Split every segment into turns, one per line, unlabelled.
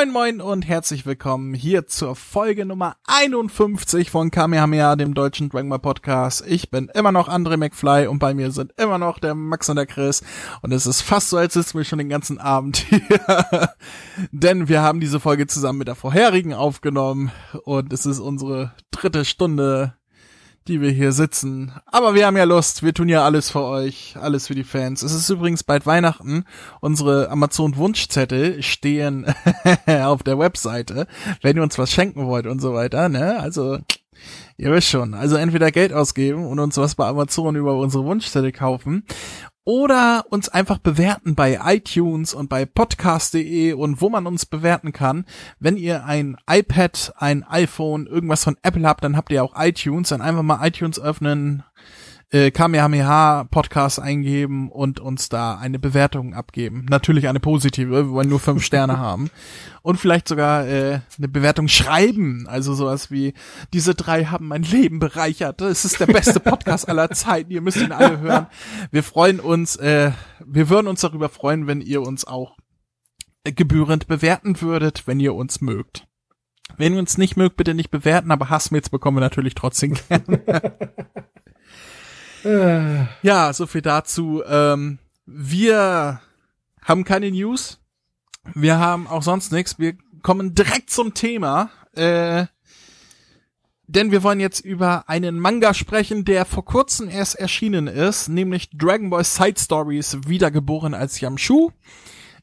Moin moin und herzlich willkommen hier zur Folge Nummer 51 von Kamehameha, dem deutschen Dragon Ball Podcast. Ich bin immer noch André McFly und bei mir sind immer noch der Max und der Chris und es ist fast so, als sitzen wir schon den ganzen Abend hier. Denn wir haben diese Folge zusammen mit der vorherigen aufgenommen und es ist unsere dritte Stunde die wir hier sitzen. Aber wir haben ja Lust, wir tun ja alles für euch, alles für die Fans. Es ist übrigens bald Weihnachten. Unsere Amazon Wunschzettel stehen auf der Webseite, wenn ihr uns was schenken wollt und so weiter, ne? Also Ihr wisst schon, also entweder Geld ausgeben und uns was bei Amazon über unsere Wunschzettel kaufen oder uns einfach bewerten bei iTunes und bei podcast.de und wo man uns bewerten kann. Wenn ihr ein iPad, ein iPhone, irgendwas von Apple habt, dann habt ihr auch iTunes, dann einfach mal iTunes öffnen, äh, Kamehameha Podcast eingeben und uns da eine Bewertung abgeben. Natürlich eine positive, wir wollen nur fünf Sterne haben. Und vielleicht sogar äh, eine Bewertung schreiben. Also sowas wie, diese drei haben mein Leben bereichert. Das ist der beste Podcast aller Zeiten. Ihr müsst ihn alle hören. Wir freuen uns, äh, wir würden uns darüber freuen, wenn ihr uns auch gebührend bewerten würdet, wenn ihr uns mögt. Wenn ihr uns nicht mögt, bitte nicht bewerten, aber Hassmails bekommen wir natürlich trotzdem gerne. Äh. Ja, so viel dazu. Ähm, wir haben keine News. Wir haben auch sonst nichts. Wir kommen direkt zum Thema. Äh, denn wir wollen jetzt über einen Manga sprechen, der vor kurzem erst erschienen ist, nämlich Dragon Ball Side Stories, wiedergeboren als Yamshu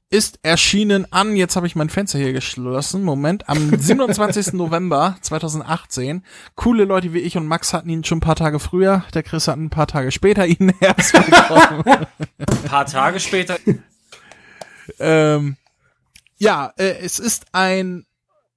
ist erschienen an, jetzt habe ich mein Fenster hier geschlossen, Moment, am 27. November 2018. Coole Leute wie ich und Max hatten ihn schon ein paar Tage früher, der Chris hat ein paar Tage später ihn erst bekommen.
ein paar Tage später.
ähm, ja, äh, es ist ein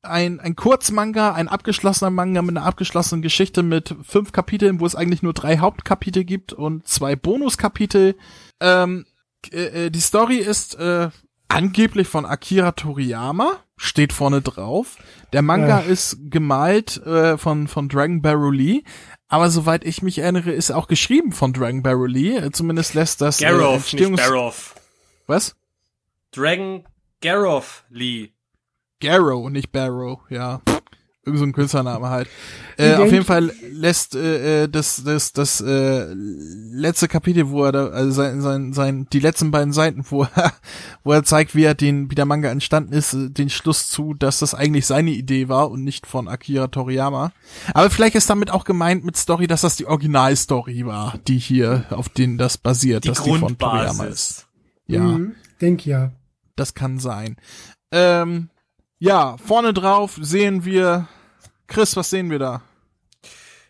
ein, ein Kurzmanga, ein abgeschlossener Manga mit einer abgeschlossenen Geschichte mit fünf Kapiteln, wo es eigentlich nur drei Hauptkapitel gibt und zwei Bonuskapitel. Ähm, äh, äh die Story ist äh, angeblich von Akira Toriyama, steht vorne drauf. Der Manga ja. ist gemalt äh, von, von Dragon Barrel Lee, aber soweit ich mich erinnere, ist auch geschrieben von Dragon Barrel Lee. Äh, zumindest lässt das
Garrow, äh, Entstehungs nicht Barrow.
Was?
Dragon Garrow Lee.
Garrow, nicht Barrow, ja. Irgend so ein Künstlername halt. Äh, auf jeden Fall lässt äh, äh, das das das äh, letzte Kapitel, wo er da, also sein, sein, sein die letzten beiden Seiten, wo er, wo er zeigt, wie er den wie der Manga entstanden ist, äh, den Schluss zu, dass das eigentlich seine Idee war und nicht von Akira Toriyama. Aber vielleicht ist damit auch gemeint mit Story, dass das die Originalstory war, die hier auf den das basiert,
die
dass
Grundbasis.
die von Toriyama ist.
Ja, mhm, denk ja.
Das kann sein. Ähm, ja, vorne drauf sehen wir, Chris, was sehen wir da?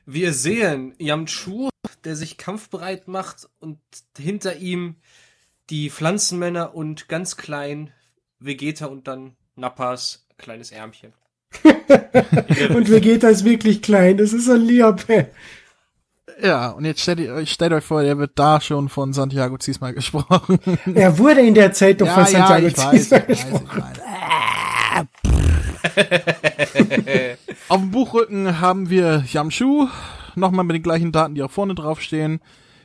Wir sehen Yamchu, der sich kampfbereit macht und hinter ihm die Pflanzenmänner und ganz klein Vegeta und dann Nappas kleines Ärmchen.
und Vegeta ist wirklich klein, das ist ein Liape.
Ja, und jetzt stellt, euch, stellt euch vor, er wird da schon von Santiago Ziesmal gesprochen.
Er wurde in der Zeit doch ja, von Santiago ja, Ziesmal gesprochen. Weiß, ich weiß.
Auf dem Buchrücken haben wir Yamshu, nochmal mit den gleichen Daten, die auch vorne drauf stehen.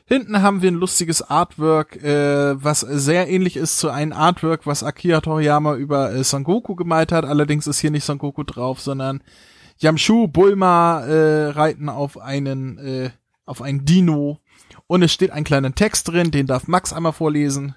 Hinten haben wir ein lustiges Artwork, äh, was sehr ähnlich ist zu einem Artwork, was Akira Toriyama über äh, Son Goku gemalt hat. Allerdings ist hier nicht Son Goku drauf, sondern Yamshu, Bulma äh, reiten auf einen äh, auf ein Dino und es steht ein kleiner Text drin, den darf Max einmal vorlesen.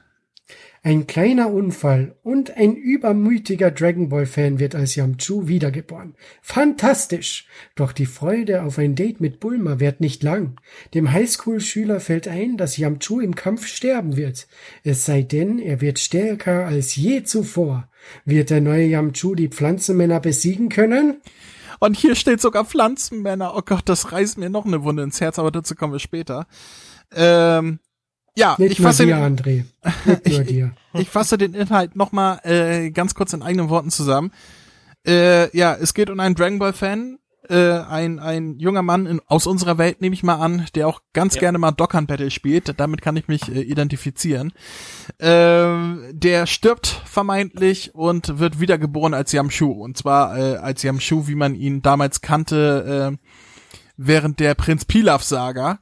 Ein kleiner Unfall und ein übermütiger Dragon Ball Fan wird als Yamchu wiedergeboren. Fantastisch! Doch die Freude auf ein Date mit Bulma währt nicht lang. Dem Highschool-Schüler fällt ein, dass Yamchu im Kampf sterben wird. Es sei denn, er wird stärker als je zuvor. Wird der neue Yamchu die Pflanzenmänner besiegen können?
Und hier steht sogar Pflanzenmänner. Oh Gott, das reißt mir noch eine Wunde ins Herz, aber dazu kommen wir später. Ähm, ja,
Nicht
ich fasse
dir, André.
ich, dir. ich fasse den Inhalt nochmal äh, ganz kurz in eigenen Worten zusammen. Äh, ja, es geht um einen Dragon Ball Fan, äh, ein ein junger Mann in, aus unserer Welt nehme ich mal an, der auch ganz ja. gerne mal Dokkan Battle spielt. Damit kann ich mich äh, identifizieren. Äh, der stirbt vermeintlich und wird wiedergeboren als Yamshu und zwar äh, als Yamshu, wie man ihn damals kannte. Äh, während der Prinz Pilaf Saga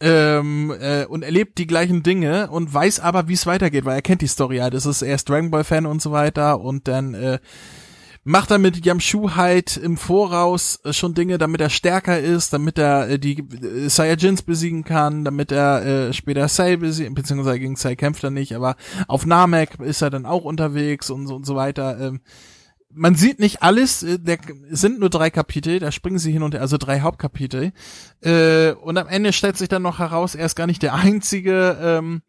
ähm, äh, und erlebt die gleichen Dinge und weiß aber, wie es weitergeht, weil er kennt die Story halt. Es ist erst Dragon Ball Fan und so weiter und dann äh, macht er mit Yamshu halt im Voraus äh, schon Dinge, damit er stärker ist, damit er äh, die äh, Saiyajins besiegen kann, damit er äh, später Sai besiegen, beziehungsweise gegen Sai kämpft er nicht, aber auf Namek ist er dann auch unterwegs und so und so weiter. Ähm, man sieht nicht alles, äh, der sind nur drei Kapitel, da springen sie hin und her, also drei Hauptkapitel. Äh, und am Ende stellt sich dann noch heraus, er ist gar nicht der einzige ähm,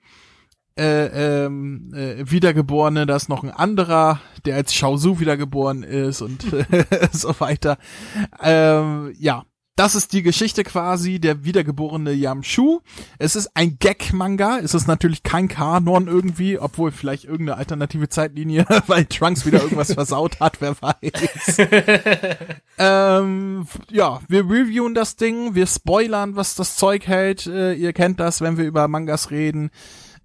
äh, ähm, äh, Wiedergeborene, da ist noch ein anderer, der als Shaozu wiedergeboren ist und so weiter. Ähm, ja, das ist die Geschichte quasi der wiedergeborene Yamshu. Es ist ein Gag-Manga. Es ist natürlich kein Kanon irgendwie, obwohl vielleicht irgendeine alternative Zeitlinie, weil Trunks wieder irgendwas versaut hat, wer weiß. ähm, ja, wir reviewen das Ding, wir spoilern, was das Zeug hält. Äh, ihr kennt das, wenn wir über Mangas reden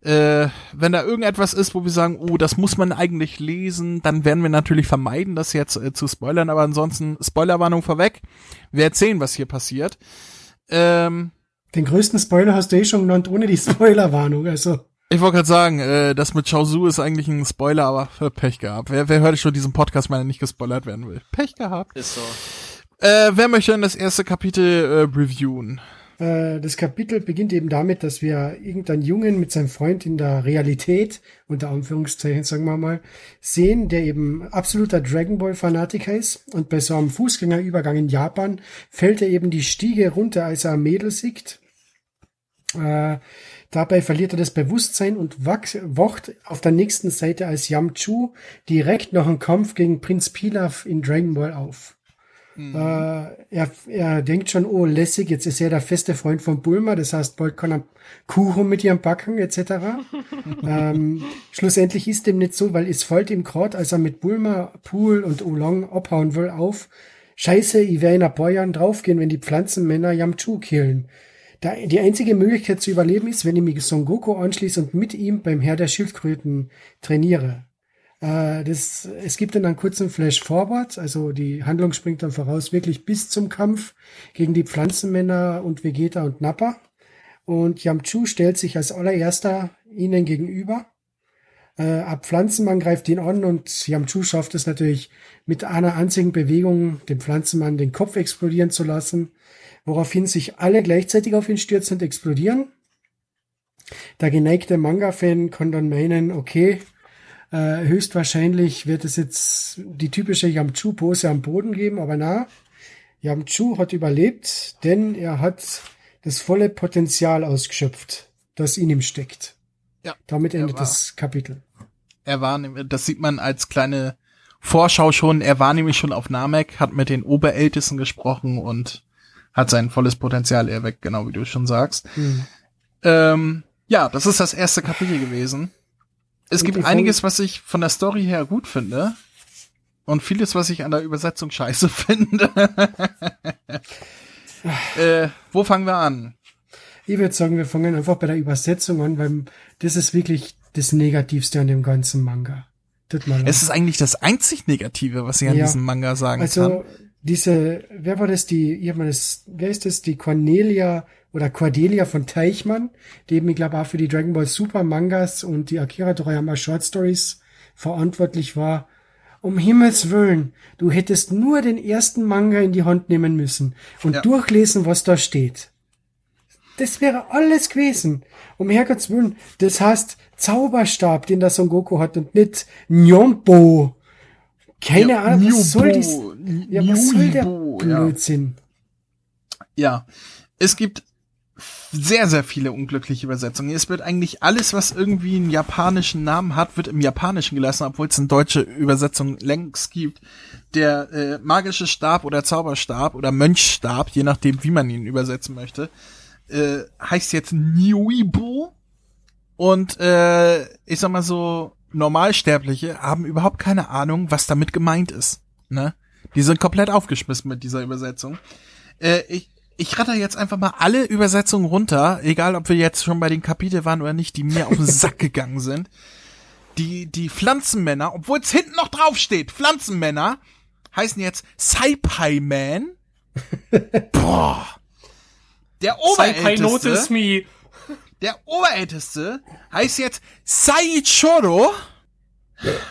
äh, wenn da irgendetwas ist, wo wir sagen, oh, das muss man eigentlich lesen, dann werden wir natürlich vermeiden, das jetzt äh, zu spoilern, aber ansonsten Spoilerwarnung vorweg. Wir erzählen, was hier passiert. Ähm,
Den größten Spoiler hast du eh schon genannt, ohne die Spoilerwarnung, also.
Ich wollte gerade sagen, äh, das mit Chaozu ist eigentlich ein Spoiler, aber für Pech gehabt. Wer, wer hört schon diesen Podcast, wenn er nicht gespoilert werden will? Pech gehabt.
Ist so.
Äh, wer möchte denn das erste Kapitel äh, reviewen?
Äh, das Kapitel beginnt eben damit, dass wir irgendeinen Jungen mit seinem Freund in der Realität, unter Anführungszeichen sagen wir mal, sehen, der eben absoluter Dragon Ball Fanatiker ist. Und bei so einem Fußgängerübergang in Japan fällt er eben die Stiege runter, als er ein Mädel sieht. Äh, dabei verliert er das Bewusstsein und wacht auf der nächsten Seite als Yamchu direkt nach einem Kampf gegen Prinz Pilaf in Dragon Ball auf. Mhm. Äh, er, er denkt schon, oh, lässig, jetzt ist er der feste Freund von Bulma, das heißt, bald kann er Kuchen mit ihrem backen, etc. ähm, schlussendlich ist dem nicht so, weil es fällt ihm gerade, als er mit Bulma, Pool und Oolong abhauen will, auf, scheiße, ich werde in ein paar Jahren draufgehen, wenn die Pflanzenmänner Yamchu killen. Da, die einzige Möglichkeit zu überleben ist, wenn ich mich Son Goku anschließe und mit ihm beim Herr der Schildkröten trainiere. Äh, das, es gibt dann einen kurzen Flash Forward, also die Handlung springt dann voraus wirklich bis zum Kampf gegen die Pflanzenmänner und Vegeta und Nappa. Und Yamchu stellt sich als allererster ihnen gegenüber. Äh, ab Pflanzenmann greift ihn an und Yamchu schafft es natürlich mit einer einzigen Bewegung, den Pflanzenmann den Kopf explodieren zu lassen, woraufhin sich alle gleichzeitig auf ihn stürzen und explodieren. Der geneigte Manga-Fan kann dann meinen, okay, äh, höchstwahrscheinlich wird es jetzt die typische Yamchu-Pose am Boden geben, aber na, Yamchu hat überlebt, denn er hat das volle Potenzial ausgeschöpft, das in ihm steckt. Ja. Damit endet das Kapitel.
Er war, das sieht man als kleine Vorschau schon, er war nämlich schon auf Namek, hat mit den Oberältesten gesprochen und hat sein volles Potenzial erweckt, genau wie du schon sagst. Hm. Ähm, ja, das ist das erste Kapitel gewesen. Es gibt einiges, was ich von der Story her gut finde. Und vieles, was ich an der Übersetzung scheiße finde. äh, wo fangen wir an?
Ich würde sagen, wir fangen einfach bei der Übersetzung an, weil das ist wirklich das Negativste an dem ganzen Manga.
Es ist eigentlich das einzig Negative, was ich an ja, diesem Manga sagen also, kann. Also
diese, wer war das, die, ich hab mal das, wer ist das, die Cornelia oder Cordelia von Teichmann, die eben, ich glaube, auch für die Dragon Ball Super Mangas und die Akira Toriyama Short Stories verantwortlich war. Um Himmels Willen, du hättest nur den ersten Manga in die Hand nehmen müssen und ja. durchlesen, was da steht. Das wäre alles gewesen. Um Herrgotts Willen, das heißt Zauberstab, den der Son Goku hat und nicht Nyombo. Keine ja, Ahnung, was soll dies, ja, was soll der Blödsinn?
Ja, es gibt sehr, sehr viele unglückliche Übersetzungen. Es wird eigentlich alles, was irgendwie einen japanischen Namen hat, wird im Japanischen gelassen, obwohl es eine deutsche Übersetzung längst gibt. Der äh, magische Stab oder Zauberstab oder Mönchstab, je nachdem, wie man ihn übersetzen möchte, äh, heißt jetzt Niuibo. Und äh, ich sag mal so, Normalsterbliche haben überhaupt keine Ahnung, was damit gemeint ist. Ne? Die sind komplett aufgeschmissen mit dieser Übersetzung. Äh, ich, ich ratter jetzt einfach mal alle Übersetzungen runter, egal ob wir jetzt schon bei den Kapitel waren oder nicht, die mir auf den Sack gegangen sind. Die, die Pflanzenmänner, obwohl es hinten noch drauf steht, Pflanzenmänner, heißen jetzt Saipai Man. Boah. Der Oberälteste. Der Oberälteste heißt jetzt Saichoro.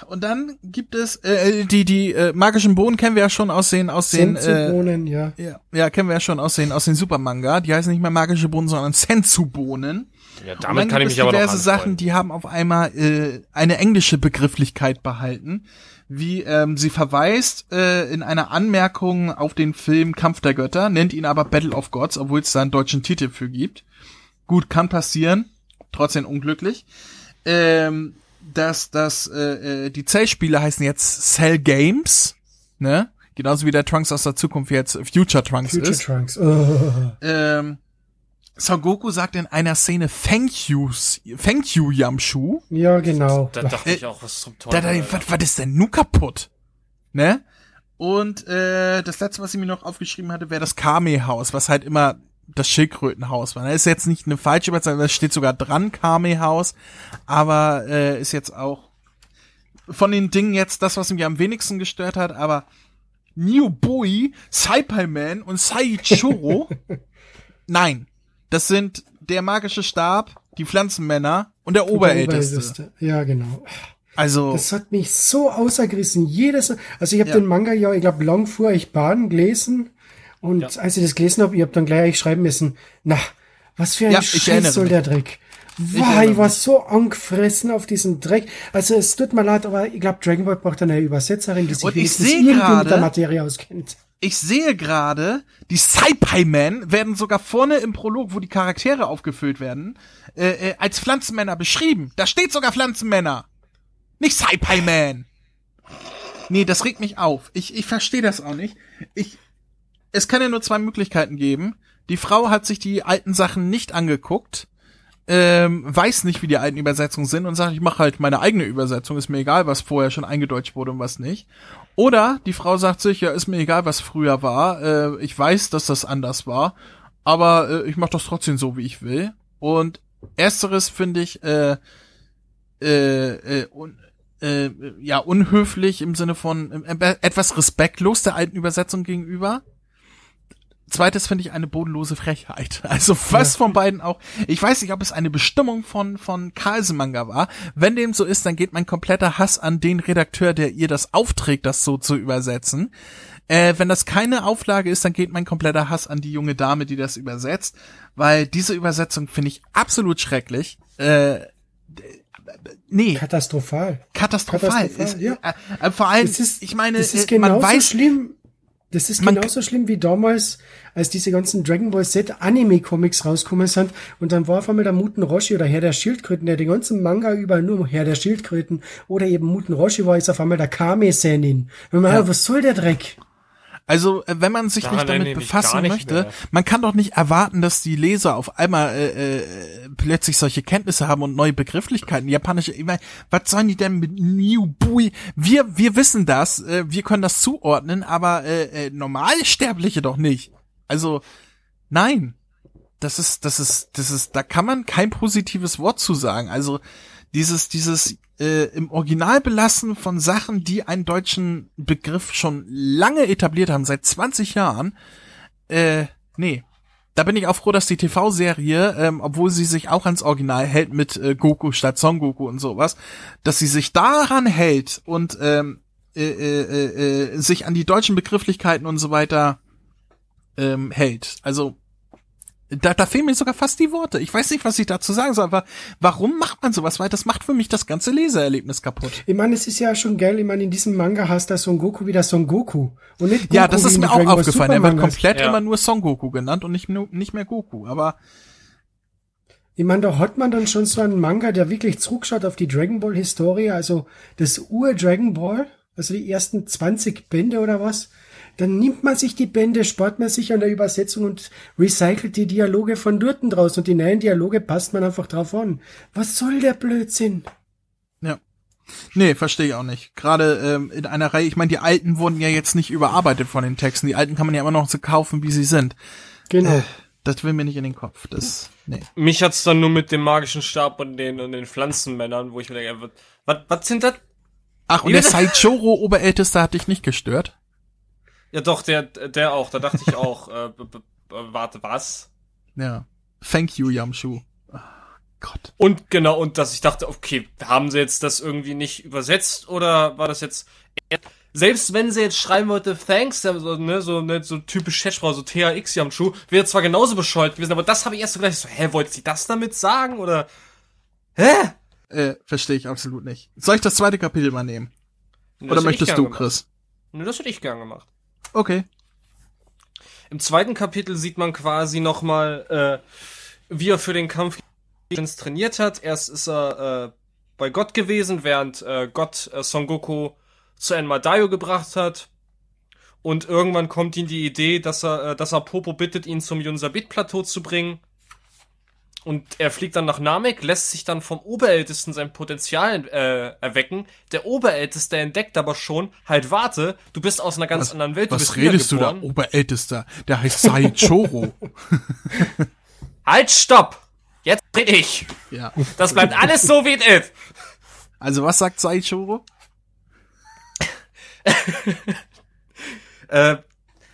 Und dann gibt es äh, die die äh, magischen Bohnen kennen wir ja schon aus den aus den äh,
Senzu-Bohnen, ja.
ja, ja kennen wir ja schon aus den aus den Supermanga. Die heißen nicht mehr magische Bohnen, sondern Senzu Bohnen.
Ja,
Und
damit
dann
kann ich
gibt
mich aber
diverse Sachen, die haben auf einmal äh, eine englische Begrifflichkeit behalten, wie ähm, sie verweist äh, in einer Anmerkung auf den Film Kampf der Götter, nennt ihn aber Battle of Gods, obwohl es da einen deutschen Titel für gibt. Gut, kann passieren, trotzdem unglücklich. Ähm, dass dass äh, äh, die Zellspiele heißen jetzt Cell Games, ne? Genauso wie der Trunks aus der Zukunft jetzt Future Trunks
Future
ist.
Trunks. Oh.
Ähm, Son Goku sagt in einer Szene Thank you, Thank you Yamshu.
Ja, genau.
Da dachte ich auch, was zum
Da, da,
Teufel.
was, was ist denn nun kaputt? Ne? Und äh, das letzte, was ich mir noch aufgeschrieben hatte, wäre das Kame-Haus, was halt immer das Schildkrötenhaus war. Das ist jetzt nicht eine falsche Übersetzung, das steht sogar dran, Kame-Haus, aber äh, ist jetzt auch von den Dingen jetzt das, was mich am wenigsten gestört hat, aber New Boy, Saipai-Man und Saichoro, nein, das sind der magische Stab, die Pflanzenmänner und der Oberälteste.
Ja, genau.
Also,
Das hat mich so außergerissen. Jedes, also ich habe
Ja.
den Manga ja, ich glaube, lang vor ich Bahn gelesen. Und
Ja.
als ich das gelesen habe, ich habe dann gleich schreiben müssen, na, was für ein
Ja, ich
Scheiß soll der Dreck. Wow,
erinnere
ich war so angefressen auf diesen Dreck. Also es tut mir leid, aber ich glaube, Dragon Ball braucht eine Übersetzerin, die sich
Und ich
irgendwie mit der Materie auskennt.
ich sehe gerade, die Saipai-Men werden sogar vorne im Prolog, wo die Charaktere aufgefüllt werden, äh, äh, als Pflanzenmänner beschrieben. Da steht sogar Pflanzenmänner. Nicht Saipai-Man. Nee, das regt mich auf. Ich, ich verstehe das auch nicht. Ich, es kann ja nur zwei Möglichkeiten geben. Die Frau hat sich die alten Sachen nicht angeguckt, ähm, weiß nicht, wie die alten Übersetzungen sind und sagt, ich mache halt meine eigene Übersetzung, ist mir egal, was vorher schon eingedeutscht wurde und was nicht. Oder die Frau sagt sich, ja, ist mir egal, was früher war, äh, ich weiß, dass das anders war, aber äh, ich mache das trotzdem so, wie ich will. Und ersteres finde ich äh, äh, äh, un, äh, ja unhöflich im Sinne von äh, etwas respektlos der alten Übersetzung gegenüber. Zweites finde ich eine bodenlose Frechheit. Also was von beiden auch. Ich weiß nicht, ob es eine Bestimmung von von Carlsen Manga war. Wenn dem so ist, dann geht mein kompletter Hass an den Redakteur, der ihr das aufträgt, das so zu übersetzen. Äh, wenn das keine Auflage ist, dann geht mein kompletter Hass an die junge Dame, die das übersetzt, weil diese Übersetzung finde ich absolut schrecklich. Äh, nee,
Katastrophal.
katastrophal.
Katastrophal,
Ist,
ja.
äh, äh, vor allem,
Das ist,
ich meine,
das ist
äh, man
genauso
weiß,
schlimm. Das ist
Man-
genauso schlimm wie damals, als diese ganzen Dragon Ball Z Anime Comics rausgekommen sind und dann war auf einmal der Muten Roshi oder Herr der Schildkröten, der den ganzen Manga über nur Herr der Schildkröten oder eben Muten Roshi war, ist auf einmal der Kame Senin. Und man,
Ja.
was soll der Dreck?
Also, äh, wenn man sich
Daran
nicht damit befassen
nicht
möchte,
mehr.
man kann doch nicht erwarten, dass die Leser auf einmal äh, äh, plötzlich solche Kenntnisse haben und neue Begrifflichkeiten. Japanische, ich mein, was sollen die denn mit New Bui? Wir, wir wissen das, äh, wir können das zuordnen, aber äh, äh, Normalsterbliche doch nicht. Also, nein. Das ist, das ist, das ist, da kann man kein positives Wort zu sagen. Also, dieses, dieses äh, im Original belassen von Sachen, die einen deutschen Begriff schon lange etabliert haben, seit 20 Jahren, äh, nee. Da bin ich auch froh, dass die TV-Serie, ähm, obwohl sie sich auch ans Original hält mit äh, Goku statt Son Goku und sowas, dass sie sich daran hält und ähm, äh, äh, äh, äh, sich an die deutschen Begrifflichkeiten und so weiter ähm, hält. Also da, da fehlen mir sogar fast die Worte. Ich weiß nicht, was ich dazu sagen soll, aber warum macht man sowas? Weil das macht für mich das ganze Leseerlebnis kaputt.
Ich meine, es ist ja schon geil, ich meine, in diesem Manga heißt der Son Goku wieder Son Goku. Und nicht Goku
ja, das ist mir auch
Dragon
aufgefallen. Er wird komplett
Ja.
immer nur Son Goku genannt und nicht, nicht mehr Goku. Aber
Ich meine, da hat man dann schon so einen Manga, der wirklich zurückschaut auf die Dragon Ball Historie, also das Ur-Dragon Ball, also die ersten 20 Bände oder was. Dann nimmt man sich die Bände, spart man sich an der Übersetzung und recycelt die Dialoge von dort draus und die neuen Dialoge passt man einfach drauf an. Was soll der Blödsinn?
ja. Nee, verstehe ich auch nicht. Gerade ähm, in einer Reihe, ich meine, die alten wurden ja jetzt nicht überarbeitet von den Texten. Die alten kann man ja immer noch so kaufen, wie sie sind.
Genau.
Das will mir nicht in den Kopf. Das, nee.
Mich hat's dann nur mit dem magischen Stab und den, und den Pflanzenmännern, wo ich mir denke, was, was sind das?
Ach, und der
bitte?
Saichoro Oberälteste hat dich nicht gestört?
Ja doch, der, der auch, da dachte ich auch, äh, warte, was?
Ja. Thank you, Yamshu. Ach, Gott.
Und genau, und dass ich dachte, okay, haben sie jetzt das irgendwie nicht übersetzt oder war das jetzt. Selbst wenn sie jetzt schreiben wollte, thanks, so, ne, so, ne, so typisch Chatfrau, so THX Yamchu, wäre zwar genauso bescheuert gewesen, aber das habe ich erst so gleich so, hä, wollte sie das damit sagen? Oder. Hä?
Äh, verstehe ich absolut nicht. Soll ich das zweite Kapitel mal nehmen?
Das
Oder möchtest du. Chris?
Ne, das hätte ich gern gemacht.
Okay.
Im zweiten Kapitel sieht man quasi nochmal, äh, wie er für den Kampf trainiert hat. Erst ist er äh, bei Gott gewesen, während äh, Gott äh, Son Goku zu Enmadayo gebracht hat. Und irgendwann kommt ihm die Idee, dass er, äh, dass er Popo bittet, ihn zum Yunsabit-Plateau zu bringen. Und er fliegt dann nach Namek, lässt sich dann vom Oberältesten sein Potenzial äh, erwecken. Der Oberälteste entdeckt aber schon, halt warte, du bist aus einer ganz
Was,
anderen Welt. Du
was redest du da? Oberältester. Der heißt Saichoro.
Halt, stopp! Jetzt red ich!
ja.
Das bleibt alles so, wie es ist!
Also was sagt Saichoro?
Äh,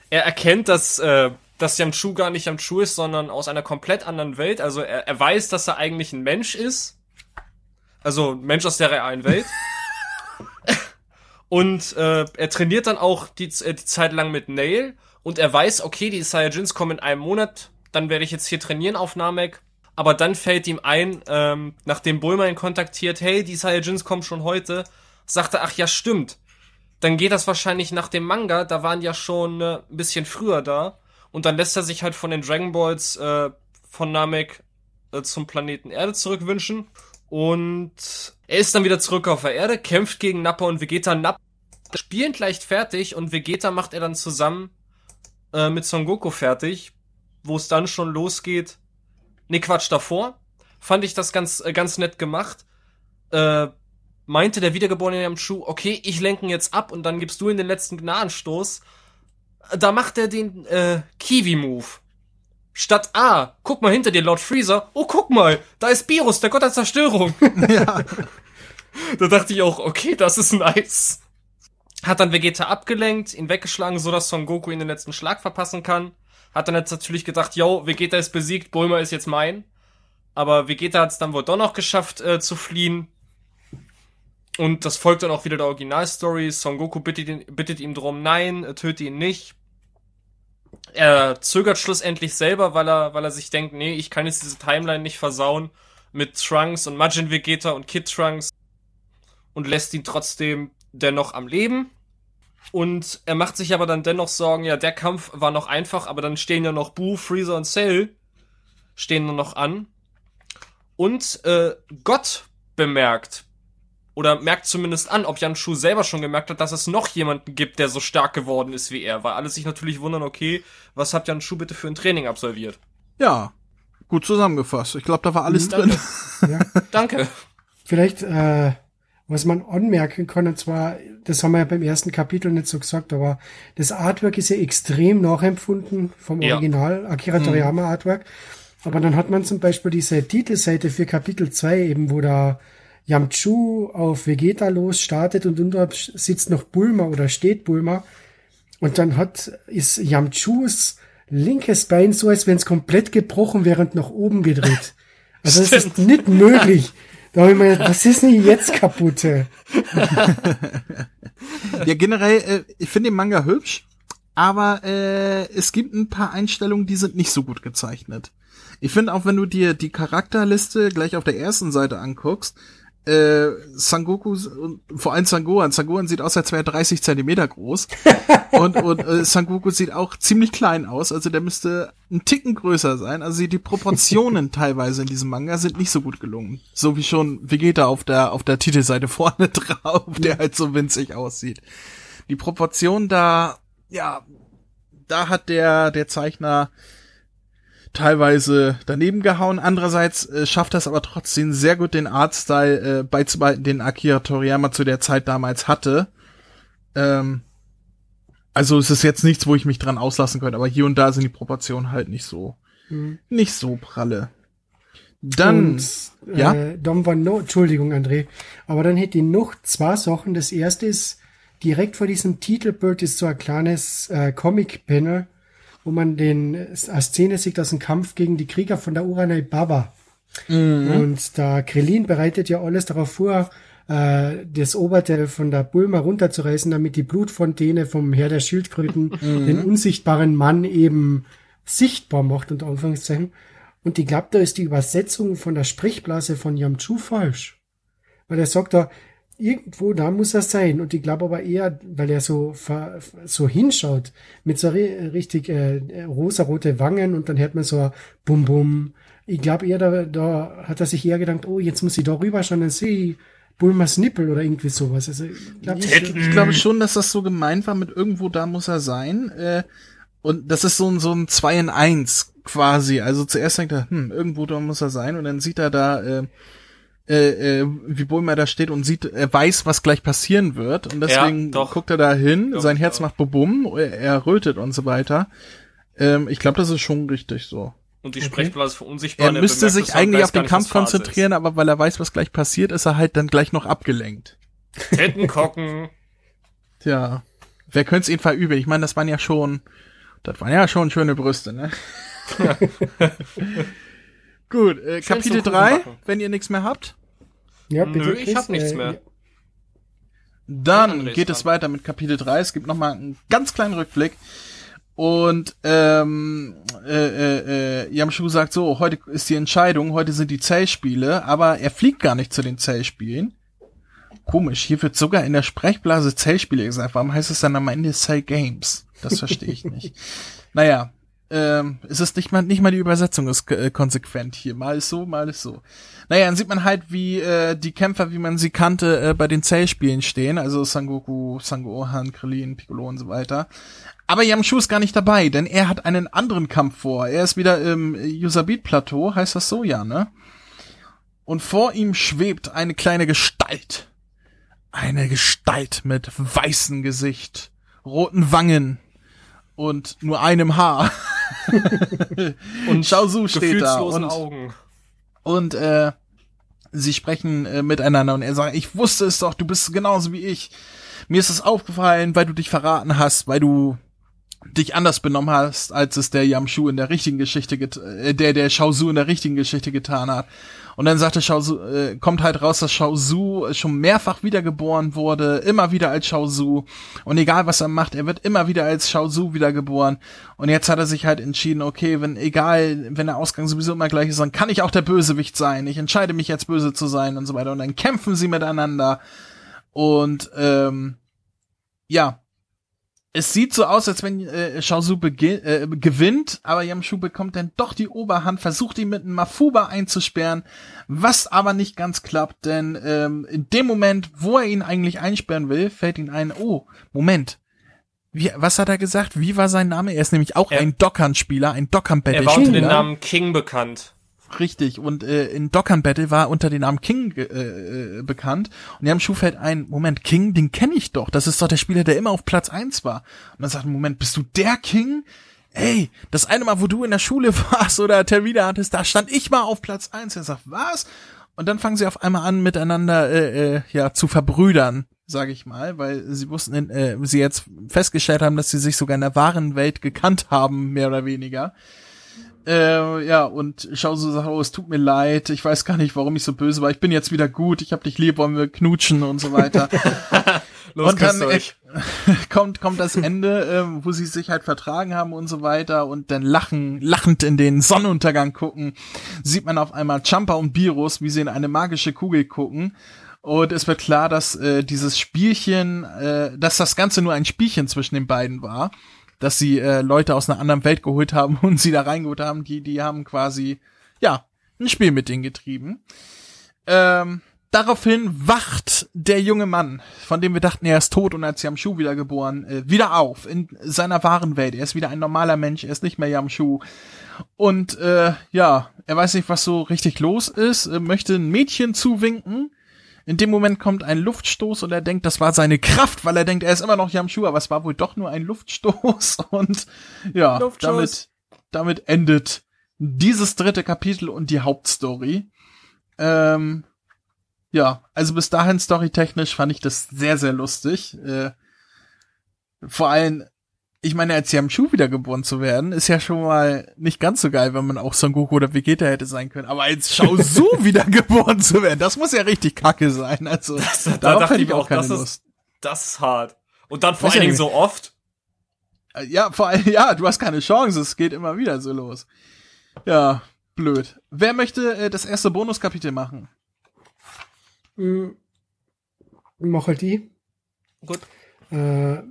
er erkennt, dass, äh, dass Yamchu gar nicht Yamchu ist, sondern aus einer komplett anderen Welt. Also er, er weiß, dass er eigentlich ein Mensch ist. Also ein Mensch aus der realen Welt. Und äh, er trainiert dann auch die, äh, die Zeit lang mit Nail. Und er weiß, okay, die Saiyajins kommen in einem Monat. Dann werde ich jetzt hier trainieren auf Namek. Aber dann fällt ihm ein, ähm, nachdem Bulma ihn kontaktiert, hey, die Saiyajins kommen schon heute, sagt er, ach ja, stimmt. Dann geht das wahrscheinlich nach dem Manga, da waren ja schon äh, ein bisschen früher da. Und dann lässt er sich halt von den Dragon Balls äh, von Namek äh, zum Planeten Erde zurückwünschen. Und er ist dann wieder zurück auf der Erde, kämpft gegen Nappa und Vegeta. Nappa spielen gleich fertig und Vegeta macht er dann zusammen äh, mit Son Goku fertig, wo es dann schon losgeht. Ne, Quatsch, davor fand ich das ganz, äh, ganz nett gemacht. Äh, meinte der wiedergeborene Yamchu, okay, ich lenken jetzt ab und dann gibst du in den letzten Gnadenstoß. Da macht er den äh, Kiwi-Move. Statt A, guck mal hinter dir, Lord Freezer. Oh, guck mal, da ist Virus, der Gott der Zerstörung.
ja.
Da dachte ich auch, okay, das ist nice. Hat dann Vegeta abgelenkt, ihn weggeschlagen, so dass Son Goku ihn den letzten Schlag verpassen kann. Hat dann jetzt natürlich gedacht, yo, Vegeta ist besiegt, Bulma ist jetzt mein. Aber Vegeta hat es dann wohl doch noch geschafft äh, zu fliehen. Und das folgt dann auch wieder der Originalstory. Son Goku bittet ihn, bittet ihm drum, nein, äh, töte ihn nicht. Er zögert schlussendlich selber, weil er, weil er sich denkt, nee, ich kann jetzt diese Timeline nicht versauen mit Trunks und Majin Vegeta und Kid Trunks und lässt ihn trotzdem dennoch am Leben. Und er macht sich aber dann dennoch Sorgen, ja, der Kampf war noch einfach, aber dann stehen ja noch Boo, Freezer und Cell stehen nur noch an. Und äh, Gott bemerkt, oder merkt zumindest an, ob Jan Shu selber schon gemerkt hat, dass es noch jemanden gibt, der so stark geworden ist wie er, weil alle sich natürlich wundern, okay, was hat Jan Shu bitte für ein Training absolviert?
Ja. Gut zusammengefasst. Ich glaube, da war alles drin.
Danke.
Ja.
Danke.
Vielleicht, äh, was man anmerken kann, und zwar, das haben wir ja beim ersten Kapitel nicht so gesagt, aber das Artwork ist ja extrem nachempfunden vom
Ja.
Original Akira Toriyama Artwork. Aber dann hat man zum Beispiel diese Titelseite für Kapitel 2 eben, wo da Yamchu auf Vegeta los startet und unterhalb sitzt noch Bulma oder steht Bulma. Und dann hat, ist Yamchus linkes Bein so, als wenn es komplett gebrochen wäre und nach oben gedreht. Also das ist nicht möglich. Da habe ich mir gedacht, was ist denn jetzt kaputte?
Ja, generell, äh, ich finde den Manga hübsch, aber äh, es gibt ein paar Einstellungen, die sind nicht so gut gezeichnet. Ich finde auch, wenn du dir die Charakterliste gleich auf der ersten Seite anguckst, äh, Sangoku und vor allem Sangohan. Sangohan sieht aus, als wäre er 30 Zentimeter groß. und und äh, Sangoku sieht auch ziemlich klein aus, also der müsste einen Ticken größer sein. Also die Proportionen teilweise in diesem Manga sind nicht so gut gelungen. So wie schon Vegeta auf der auf der Titelseite vorne drauf, der halt so winzig aussieht. Die Proportionen da, ja, da hat der der Zeichner teilweise daneben gehauen. Andererseits äh, schafft das aber trotzdem sehr gut den Artstyle äh, beizubehalten, den Akira Toriyama zu der Zeit damals hatte. Ähm, also es ist jetzt nichts, wo ich mich dran auslassen könnte, aber hier und da sind die Proportionen halt nicht so,
Mhm.
nicht so pralle. Dann,
Und,
ja?
Äh, dann war noch, Entschuldigung, André, aber dann hätte ich noch zwei Sachen. Das erste ist, direkt vor diesem Titelbild ist so ein kleines äh, Comic-Panel, wo man den eine Szene sieht aus dem Kampf gegen die Krieger von der Uranai Baba. Mhm. Und da Krillin bereitet ja alles darauf vor, äh, das Oberteil von der Bulma runterzureißen, damit die Blutfontäne vom Herr der Schildkröten mhm. den unsichtbaren Mann eben sichtbar macht, unter Anführungszeichen. Und ich glaube, da ist die Übersetzung von der Sprechblase von Yamchu falsch. Weil er sagt da, irgendwo da muss er sein. Und ich glaube aber eher, weil er so, so hinschaut, mit so richtig äh, rosarote Wangen und dann hört man so Bum Bum. Ich glaube eher, da, da hat er sich eher gedacht, oh, jetzt muss ich da rüber schauen, dann sehe ich Bulmas Nippel oder irgendwie sowas. Also
ich glaube ich glaube schon, dass das so gemeint war mit irgendwo da muss er sein. Äh, und das ist so ein, so ein 2 in 1 quasi. Also zuerst denkt er, hm, irgendwo da muss er sein und dann sieht er da, äh, äh, äh, wie Bulma da steht und sieht, er weiß, was gleich passieren wird und deswegen ja, guckt er da hin, sein Herz macht bubum, er, er rötet und so weiter. Ähm, ich glaube, das ist schon richtig so.
Und die Sprechblase okay. verunsichtbar.
Er müsste sich eigentlich auf den Kampf konzentrieren, aber weil er weiß, was gleich passiert, ist er halt dann gleich noch abgelenkt.
Tettenkocken.
Tja, wer könnte es ihn verüben? Ich meine, das waren ja schon, das waren ja schon schöne Brüste, ne? Gut, äh, Kapitel 3, wenn ihr nichts mehr habt.
Ja, bitte. Nö, ich hab nichts äh, mehr.
Dann geht es weiter mit Kapitel 3. Es gibt nochmal einen ganz kleinen Rückblick. Und ähm, äh, äh, äh, Yamshu sagt so, heute ist die Entscheidung, heute sind die Zellspiele, aber er fliegt gar nicht zu den Zellspielen. Komisch, hier wird sogar in der Sprechblase Zellspiele gesagt. Warum heißt es dann am Ende Cell Games? Das verstehe ich nicht. naja, ähm, es ist nicht mal, nicht mal die Übersetzung ist äh, konsequent hier. Mal ist so, mal ist so. Naja, dann sieht man halt, wie äh, die Kämpfer, wie man sie kannte, äh, bei den Zellspielen stehen. Also Sangoku, Sangohan, Krillin, Piccolo und so weiter. Aber Yamchu ist gar nicht dabei, denn er hat einen anderen Kampf vor. Er ist wieder im Usabit-Plateau, heißt das so, ja, ne? Und vor ihm schwebt eine kleine Gestalt. Eine Gestalt mit weißem Gesicht, roten Wangen und nur einem Haar. und Shaozu steht da und,
Augen.
und äh, sie sprechen äh, miteinander und er sagt, ich wusste es doch, du bist genauso wie ich. Mir ist es aufgefallen, weil du dich verraten hast, weil du dich anders benommen hast, als es der Yamshu in der richtigen Geschichte, äh, der der Shaozu in der richtigen Geschichte getan hat. Und dann sagte Shaozu, äh, kommt halt raus, dass Shaozu schon mehrfach wiedergeboren wurde, immer wieder als Shaozu. Und egal was er macht, er wird immer wieder als Shaozu wiedergeboren. Und jetzt hat er sich halt entschieden, okay, wenn egal, wenn der Ausgang sowieso immer gleich ist, dann kann ich auch der Bösewicht sein. Ich entscheide mich jetzt böse zu sein und so weiter. Und dann kämpfen sie miteinander. Und ähm, ja, es sieht so aus, als wenn äh, Shaozu äh, gewinnt, aber Yamshu bekommt dann doch die Oberhand, versucht ihn mit einem Mafuba einzusperren, was aber nicht ganz klappt, denn ähm, in dem Moment, wo er ihn eigentlich einsperren will, fällt ihm ein, oh, Moment. Wie, was hat er gesagt? Wie war sein Name? Er ist nämlich auch er, ein Dockern-Spieler, ein Dockern-Battle-Spieler.
Er war unter dem Namen King bekannt.
Richtig, und äh, in Dokkan Battle war unter dem Namen King äh, äh, bekannt. Und die haben Schufeld ein, Moment, King, den kenne ich doch. Das ist doch der Spieler, der immer auf Platz eins war. Und dann sagt, Moment, bist du der King? Ey, das eine Mal, wo du in der Schule warst oder Termine hattest, da stand ich mal auf Platz eins. Er sagt, was? Und dann fangen sie auf einmal an, miteinander äh, äh, ja zu verbrüdern, sage ich mal, weil sie wussten, äh, sie jetzt festgestellt haben, dass sie sich sogar in der wahren Welt gekannt haben, mehr oder weniger. Äh, ja, und schau so sagt, oh, es tut mir leid, ich weiß gar nicht, warum ich so böse war, ich bin jetzt wieder gut, ich hab dich lieb, wollen wir knutschen und so weiter. Los, und dann äh, kommt, kommt das Ende, äh, wo sie sich halt vertragen haben und so weiter und dann lachen, lachend in den Sonnenuntergang gucken, sieht man auf einmal Champa und Virus, wie sie in eine magische Kugel gucken. Und es wird klar, dass äh, dieses Spielchen, äh, dass das Ganze nur ein Spielchen zwischen den beiden war dass sie äh, Leute aus einer anderen Welt geholt haben und sie da reingeholt haben, die, die haben quasi, ja, ein Spiel mit denen getrieben. Ähm, daraufhin wacht der junge Mann, von dem wir dachten, er ist tot und als Yamshu wiedergeboren, äh, wieder auf in seiner wahren Welt. Er ist wieder ein normaler Mensch, er ist nicht mehr Yamshu. Und äh, ja, er weiß nicht, was so richtig los ist, äh, möchte ein Mädchen zuwinken in dem Moment kommt ein Luftstoß und er denkt, das war seine Kraft, weil er denkt, er ist immer noch Yamshu, aber es war wohl doch nur ein Luftstoß und ja, damit, damit endet dieses dritte Kapitel und die Hauptstory. Ähm, ja, also bis dahin storytechnisch fand ich das sehr, sehr lustig. Äh, vor allem ich meine, als Yamchu wiedergeboren zu werden, ist ja schon mal nicht ganz so geil, wenn man auch Son Goku oder Vegeta hätte sein können. Aber als Shao Su wiedergeboren zu werden, das muss ja richtig kacke sein. Also,
Das, da
darauf
dachte
hätte
ich
auch
auch,
keine
das
Lust.
ist, das ist hart. Und dann vor
Weiß
allen Dingen so oft.
Äh, Ja, vor allem, ja, du hast keine Chance, es geht immer wieder so los. Ja, blöd. Wer möchte äh, das erste Bonuskapitel machen?
Hm, mach halt die.
Gut.
Äh,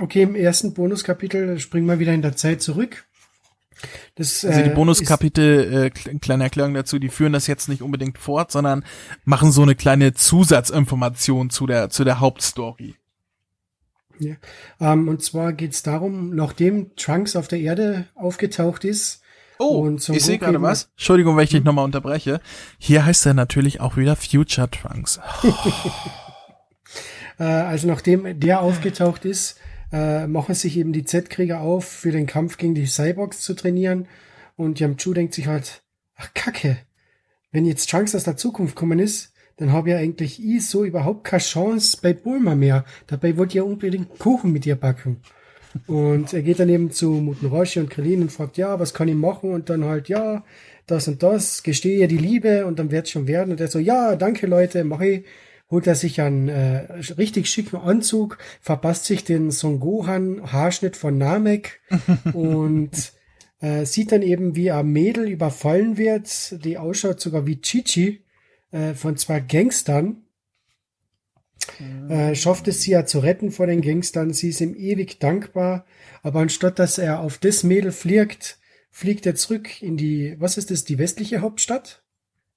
okay, im ersten Bonuskapitel springen wir wieder in der Zeit zurück. Das,
Also die
äh,
Bonuskapitel, äh, kle- kleine Erklärung dazu, die führen das jetzt nicht unbedingt fort, sondern machen so eine kleine Zusatzinformation zu der, zu der Hauptstory.
Ähm, und zwar geht's darum, nachdem Trunks auf der Erde aufgetaucht ist,
Oh,
Und
ich sehe gerade was. Entschuldigung, wenn ich dich nochmal unterbreche. Hier heißt er natürlich auch wieder Future Trunks.
äh, also nachdem der aufgetaucht ist, äh, machen sich eben die Z-Krieger auf, für den Kampf gegen die Cyborgs zu trainieren. Und Yamchu denkt sich halt, ach Kacke, wenn jetzt Trunks aus der Zukunft kommen ist, dann habe ja eigentlich ich so überhaupt keine Chance bei Bulma mehr. Dabei wollte ich ja unbedingt Kuchen mit ihr backen. Und er geht dann eben zu Muten Roshi und Krillin und fragt, ja, was kann ich machen? Und dann halt, ja, das und das, gestehe ihr die Liebe und dann wird's schon werden. Und er so, ja, danke Leute, mach ich. Holt er sich einen äh, richtig schicken Anzug, verpasst sich den Son Gohan Haarschnitt von Namek und äh, sieht dann eben, wie ein Mädel überfallen wird, die ausschaut sogar wie Chichi äh, von zwei Gangstern. Äh, schafft es sie ja zu retten vor den Gangstern. Sie ist ihm ewig dankbar. Aber anstatt dass er auf das Mädel fliegt, fliegt er zurück in die, was ist das, die westliche Hauptstadt?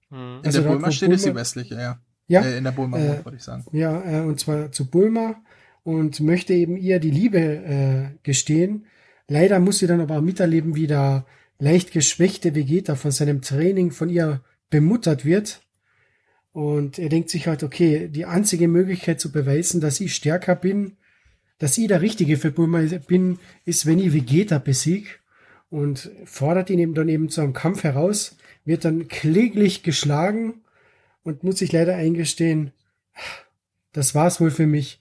Hm.
In
Also
der Bulma steht ist die westliche, ja.
Ja,
Äh, in der Bulma,
äh,
würde ich sagen.
ja, äh, und zwar zu Bulma und möchte eben ihr die Liebe äh, gestehen. Leider muss sie dann aber auch miterleben, wie der leicht geschwächte Vegeta von seinem Training von ihr bemuttert wird. Und er denkt sich halt, okay, die einzige Möglichkeit zu beweisen, dass ich stärker bin, dass ich der Richtige für Bulma bin, ist, wenn ich Vegeta besieg. Und fordert ihn eben dann eben zu einem Kampf heraus, wird dann kläglich geschlagen und muss sich leider eingestehen, das war's wohl für mich.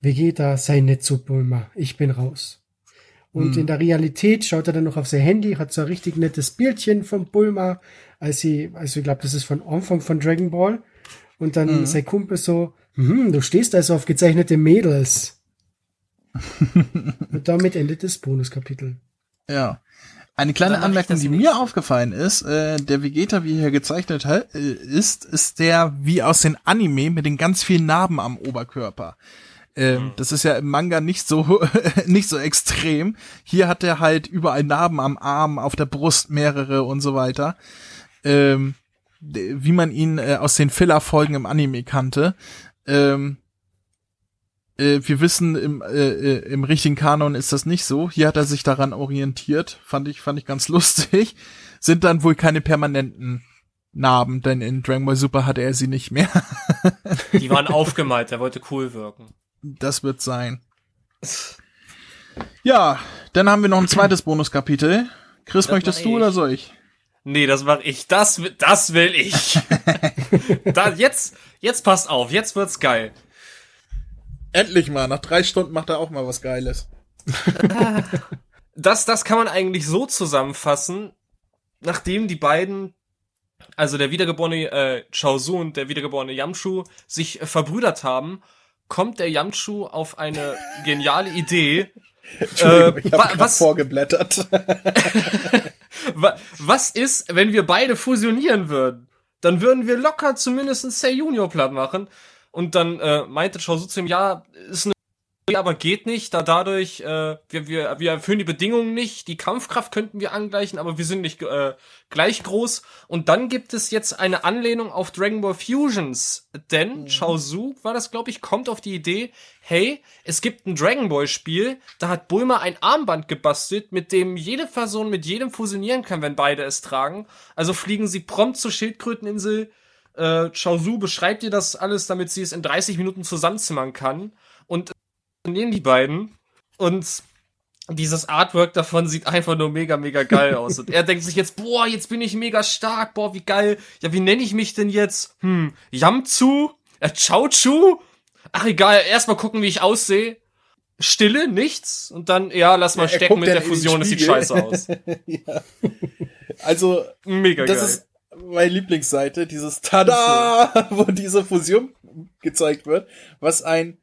Vegeta, sei nett zu Bulma. Ich bin raus. Und
Hm.
in der Realität schaut er dann noch auf sein Handy, hat so ein richtig nettes Bildchen von Bulma, als sie, also ich glaube, das ist von Anfang von Dragon Ball. Und dann
Mhm.
sein Kumpel so, hm, du stehst also auf gezeichnete Mädels. Und damit endet das Bonuskapitel.
Ja. Eine kleine Anmerkung, die mir
nächste.
aufgefallen ist, äh, der Vegeta, wie hier gezeichnet ha- äh, ist, ist der wie aus den Anime mit den ganz vielen Narben am Oberkörper. Ähm, Das ist ja im Manga nicht so nicht so extrem. Hier hat er halt überall Narben am Arm, auf der Brust mehrere und so weiter. Ähm, wie man ihn äh, aus den Filler-Folgen im Anime kannte. Ähm, äh, wir wissen, im, äh, äh, im richtigen Kanon ist das nicht so. Hier hat er sich daran orientiert. Fand ich, fand ich ganz lustig. Sind dann wohl keine permanenten Narben, denn in Dragon Ball Super hatte er sie nicht mehr.
Die waren aufgemalt, der wollte cool wirken.
Das wird sein. Ja, dann haben wir noch ein zweites Bonuskapitel. Chris,
Das
möchtest du oder soll ich?
Nee, das mach ich. Das, das will ich. da, jetzt, jetzt passt auf, jetzt wird's geil.
Endlich mal, nach drei Stunden macht er auch mal was Geiles.
Das, das kann man eigentlich so zusammenfassen, nachdem die beiden, also der wiedergeborene äh, Chaozu und der wiedergeborene Yamchu, sich äh, verbrüdert haben, kommt der Yamchu auf eine geniale Idee.
Entschuldigung,
Äh,
ich habe
was-
vorgeblättert.
Wa- Was ist, wenn wir beide fusionieren würden? Dann würden wir locker zumindest ein Say Junior platt machen. Und dann äh, meinte Chaozu zu ihm, ja, ist eine aber geht nicht, da dadurch, äh, wir, wir, wir erfüllen die Bedingungen nicht, die Kampfkraft könnten wir angleichen, aber wir sind nicht äh, gleich groß. Und dann gibt es jetzt eine Anlehnung auf Dragon Ball Fusions, denn Chaozu, war das glaube ich, kommt auf die Idee, hey, es gibt ein Dragon Ball Spiel, da hat Bulma ein Armband gebastelt, mit dem jede Person mit jedem fusionieren kann, wenn beide es tragen. Also fliegen sie prompt zur Schildkröteninsel. Äh, Chaozu beschreibt ihr das alles, damit sie es in 30 Minuten zusammenzimmern kann. Und äh, nehmen die beiden und dieses Artwork davon sieht einfach nur mega, mega geil aus. Und er denkt sich jetzt, boah, jetzt bin ich mega stark, boah, wie geil. Ja, wie nenne ich mich denn jetzt? Hm, Yamzu? Äh, Chaochu? Ach egal, erstmal gucken, wie ich aussehe. Stille, nichts und dann, ja, lass mal
Ja,
stecken mit
dann
der Fusion, das sieht scheiße aus.
ja. Also,
Mega
das
geil.
ist meine Lieblingsseite, dieses Tada, wo diese Fusion gezeigt wird, was ein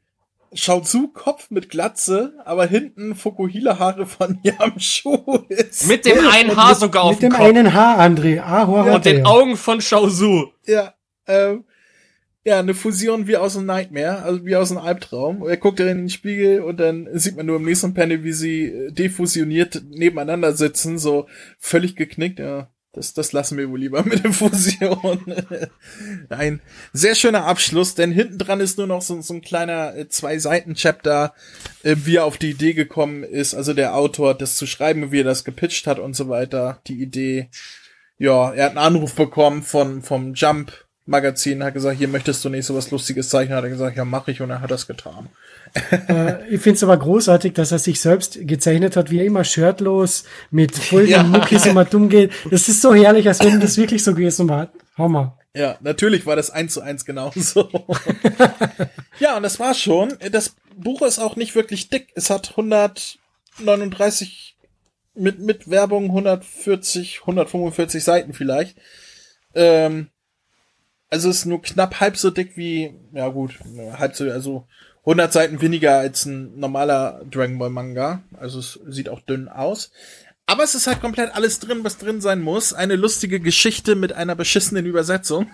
Shaozu-Kopf mit Glatze, aber hinten Fukuhila-Haare von Yamchu ist.
mit dem einen Haar sogar auf
Mit
dem
dem
Kopf
einen Haar, André. Ahua
und den Augen von Shaozu.
Ja, ähm, ja, eine Fusion wie aus einem Nightmare, also wie aus einem Albtraum. Er guckt in den Spiegel und dann sieht man nur im nächsten Panel, wie sie äh, defusioniert nebeneinander sitzen, so völlig geknickt. Ja, das, das lassen wir wohl lieber mit der Fusion. Ein sehr schöner Abschluss, denn hinten dran ist nur noch so, so ein kleiner äh, Zwei-Seiten-Chapter, äh, wie er auf die Idee gekommen ist, also der Autor, das zu schreiben, wie er das gepitcht hat und so weiter. Die Idee, ja, er hat einen Anruf bekommen von vom Jump Magazin, hat gesagt, hier möchtest du nicht so was Lustiges zeichnen, hat er gesagt, ja, mach ich und er hat das getan.
Äh, ich finde es aber großartig, dass er sich selbst gezeichnet hat, wie er immer shirtlos mit vollen
Ja.
Muckis immer dumm geht. Das ist so herrlich, als wenn das wirklich so gewesen war. Hammer.
Ja, natürlich war das eins zu eins genauso. ja, und das war schon. Das Buch ist auch nicht wirklich dick. Es hat 139 mit, mit Werbung 140, 145 Seiten vielleicht. Ähm, also ist nur knapp halb so dick wie, ja gut, halb so, also 100 Seiten weniger als ein normaler Dragon Ball Manga. Also es sieht auch dünn aus. Aber es ist halt komplett alles drin, was drin sein muss. Eine lustige Geschichte mit einer beschissenen Übersetzung.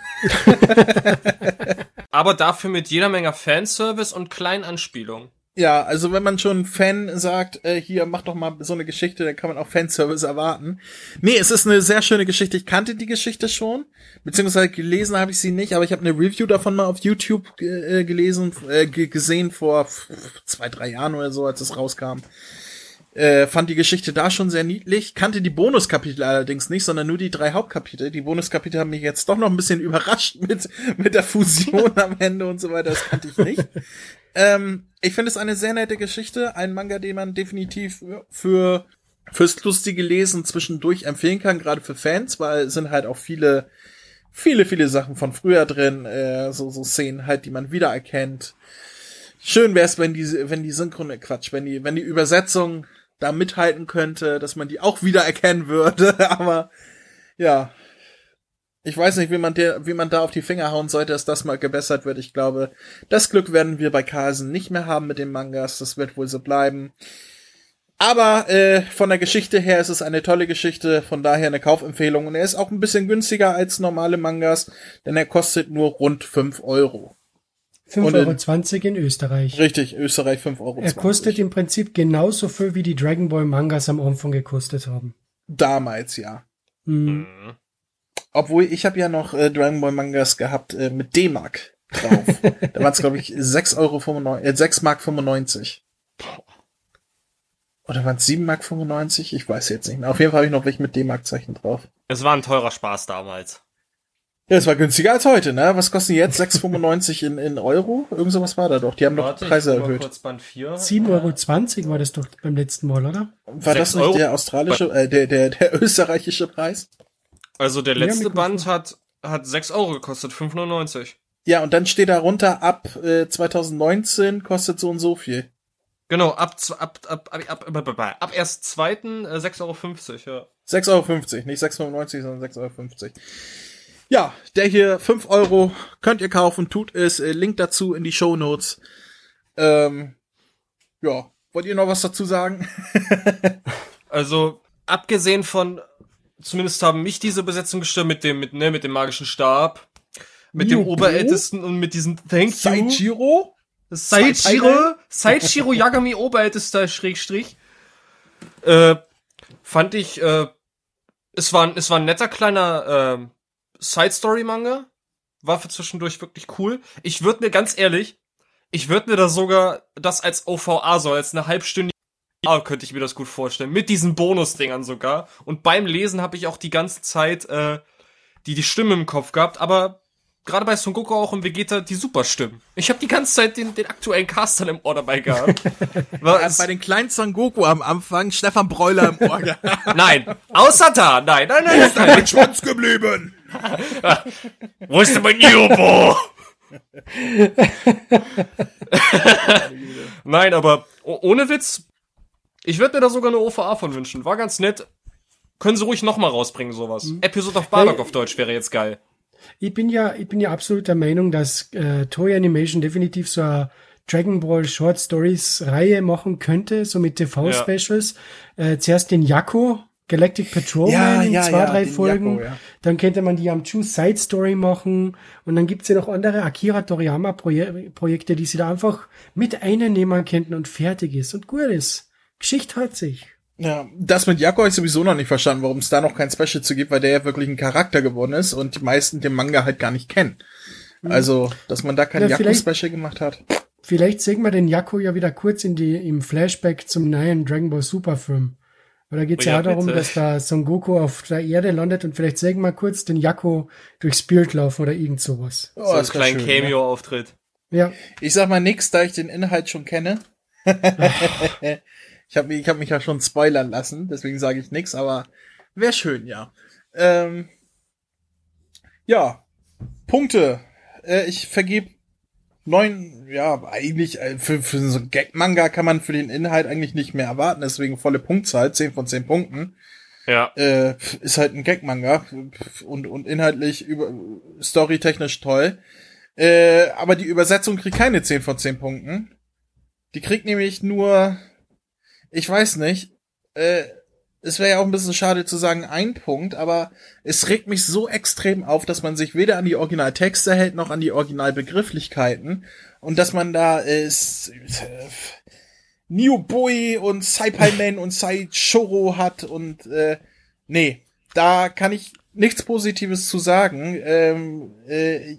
Aber dafür mit jeder Menge Fanservice und kleinen Anspielungen.
Ja, also wenn man schon Fan sagt, äh, hier mach doch mal so eine Geschichte, dann kann man auch Fanservice erwarten. Nee, es ist eine sehr schöne Geschichte. Ich kannte die Geschichte schon, beziehungsweise gelesen habe ich sie nicht, aber ich habe eine Review davon mal auf YouTube äh, gelesen, äh, ge- gesehen vor zwei, drei Jahren oder so, als es rauskam. Äh, fand die Geschichte da schon sehr niedlich, kannte die Bonuskapitel allerdings nicht, sondern nur die drei Hauptkapitel. Die Bonuskapitel haben mich jetzt doch noch ein bisschen überrascht mit, mit der Fusion am Ende und so weiter, das kannte ich nicht. Ähm, ich finde es eine sehr nette Geschichte, ein Manga, den man definitiv für fürs lustige Lesen zwischendurch empfehlen kann, gerade für Fans, weil es sind halt auch viele, viele, viele Sachen von früher drin, äh, so, so Szenen halt, die man wiedererkennt. Schön wäre es, wenn die, wenn die Synchrone, Quatsch, wenn die, wenn die Übersetzung da mithalten könnte, dass man die auch wiedererkennen würde, aber ja. Ich weiß nicht, wie man, der, wie man da auf die Finger hauen sollte, dass das mal gebessert wird. Ich glaube, das Glück werden wir bei Carlsen nicht mehr haben mit den Mangas. Das wird wohl so bleiben. Aber äh, von der Geschichte her ist es eine tolle Geschichte, von daher eine Kaufempfehlung. Und er ist auch ein bisschen günstiger als normale Mangas, denn er kostet nur rund 5 Euro. Und in-
5,20 Euro in Österreich.
Richtig, Österreich 5 Euro.
Er kostet im Prinzip genauso viel, wie die Dragon Ball Mangas am Anfang gekostet haben.
Damals, ja.
Mhm.
Obwohl, ich habe ja noch äh, Dragon Ball Mangas gehabt äh, mit D-Mark drauf. da waren es, glaube ich, 6,95 Euro, äh, 6 Mark 95. Oder waren es 7 Mark 95? Ich weiß jetzt nicht mehr. Auf jeden Fall habe ich noch welche mit D-Mark-Zeichen drauf.
Es war ein teurer Spaß damals.
Ja, es war günstiger als heute, ne? Was kosten die jetzt? 6,95 in, in Euro? Irgend sowas war da doch. Die haben doch Preise erhöht.
kurz Band 4.
7,20 Euro war das doch beim letzten Mal, oder?
War das nicht
Euro?
der australische, äh, der, der, der österreichische Preis?
Also der
Ja,
letzte
Mikrofon.
Band hat, hat 6 Euro gekostet, 5,99.
Ja, und dann steht da runter, ab äh, 2019 kostet so und so viel.
Genau, ab, ab, ab, ab, ab, ab, ab, ab, ab erst zweiten äh, 6,50 Euro, ja.
6,50 Euro, nicht 6,95, sondern 6,50 Euro. Ja, der hier 5 Euro könnt ihr kaufen, tut es. Äh, Link dazu in die Show Notes. Ähm, ja, wollt ihr noch was dazu sagen?
Also, abgesehen von, zumindest haben mich diese Besetzung gestört mit dem, mit, ne, mit dem magischen Stab, mit dem
Yugo?
Oberältesten und mit diesem Thank you.
Saichiro?
Saichiro, Saichiro Yagami Oberältester Schrägstrich. Äh, fand ich, äh, es war, ein- es war ein netter kleiner äh, Side-Story-Manga. War für zwischendurch wirklich cool. Ich würde mir ganz ehrlich, ich würde mir da sogar das als OVA so, als eine halbstündige OVA könnte ich mir das gut vorstellen. Mit diesen Bonusdingern sogar. Und beim Lesen habe ich auch die ganze Zeit äh, die, die Stimme im Kopf gehabt, aber gerade bei Son Goku auch und Vegeta die super Stimmen. Ich habe die ganze Zeit den, den aktuellen Cast dann im Ohr dabei gehabt. War
Ja, bei den kleinen Son Goku am Anfang Stefan Breuler im Ohr gehabt.
nein, außer da, nein, nein, nein, nein, nein.
Schwanz geblieben.
Wo ist denn mein Jubo? Nein, aber ohne Witz, ich würde mir da sogar eine OVA von wünschen. War ganz nett. Können sie ruhig nochmal rausbringen, sowas. Mhm. Episode of Bardock auf Deutsch wäre jetzt geil.
Ich bin ja, ich bin ja absolut der Meinung, dass äh, Toy Animation definitiv so eine Dragon Ball Short Stories Reihe machen könnte, so mit TV-Specials. Ja. Äh, zuerst den Yakko, Galactic Patrol ja, in ja, zwei, ja, drei Folgen. Yakko, dann könnte man die am Chu Side Story machen. Und dann gibt's ja noch andere Akira Toriyama Proje Projekte, die sie da einfach mit einnehmen könnten und fertig ist und gut ist. Geschichte hat sich.
Ja, das mit Yakko habe ich sowieso noch nicht verstanden, warum es da noch kein Special zu gibt, weil der ja wirklich ein Charakter geworden ist und die meisten den Manga halt gar nicht kennen. Mhm. Also, dass man da kein Yakko-Special gemacht hat.
Vielleicht sehen wir den Yakko ja wieder kurz in die, im Flashback zum neuen Dragon Ball Super Film. Weil da geht es oh, ja, ja darum, dass da Son Goku auf der Erde landet und vielleicht sehen wir kurz den Yakko durchs Bild laufen oder irgend sowas.
Oh, so ein kleiner Cameo-Auftritt.
Ja. Ich sag mal nix, da ich den Inhalt schon kenne. ich habe mich, ich hab mich ja schon spoilern lassen, deswegen sage ich nix, aber wäre schön, ja. Ähm, ja, Punkte. Äh, ich vergebe neun, ja, eigentlich äh, für, für so ein Gag-Manga kann man für den Inhalt eigentlich nicht mehr erwarten, deswegen volle Punktzahl, zehn von zehn Punkten.
Ja.
Äh, ist halt ein Gag-Manga und, und inhaltlich über storytechnisch toll. Äh, aber die Übersetzung kriegt keine zehn von zehn Punkten. Die kriegt nämlich nur, ich weiß nicht, äh, es wäre ja auch ein bisschen schade zu sagen ein Punkt, aber es regt mich so extrem auf, dass man sich weder an die Originaltexte hält noch an die Originalbegrifflichkeiten und dass man da ist äh, New Boy und Saipai Man und Sai Choro hat und äh, nee, da kann ich nichts Positives zu sagen. Ähm, äh,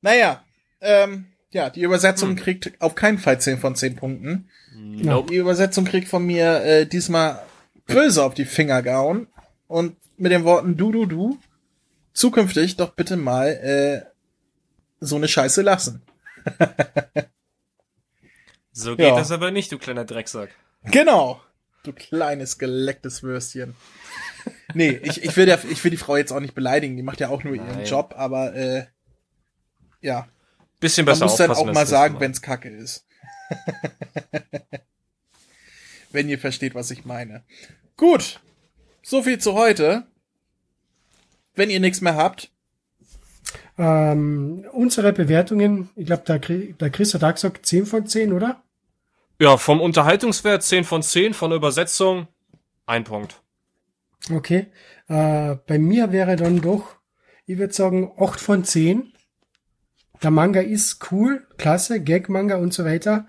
naja, ähm, ja, die Übersetzung hm. kriegt auf keinen Fall 10 von 10 Punkten. Nope. Die Übersetzung kriegt von mir äh, diesmal böse auf die Finger gehauen und mit den Worten du, du, du, zukünftig doch bitte mal äh, so eine Scheiße lassen.
so geht ja. das aber nicht, du kleiner Drecksack.
Genau. Du kleines gelecktes Würstchen. nee, ich, ich, will der, ich will die Frau jetzt auch nicht beleidigen, die macht ja auch nur Nein. ihren Job, aber äh, ja.
Bisschen besser Man
muss dann auch mal sagen, wenn's kacke ist. wenn ihr versteht, was ich meine. Gut, so viel zu heute. Wenn ihr nichts mehr habt.
Ähm, unsere Bewertungen, ich glaube, der, der Chris hat auch gesagt 10 von 10, oder?
Ja, vom Unterhaltungswert 10 von 10, von der Übersetzung ein Punkt.
Okay. Äh, bei mir wäre dann doch, ich würde sagen, 8 von 10. Der Manga ist cool, klasse, Gag-Manga und so weiter.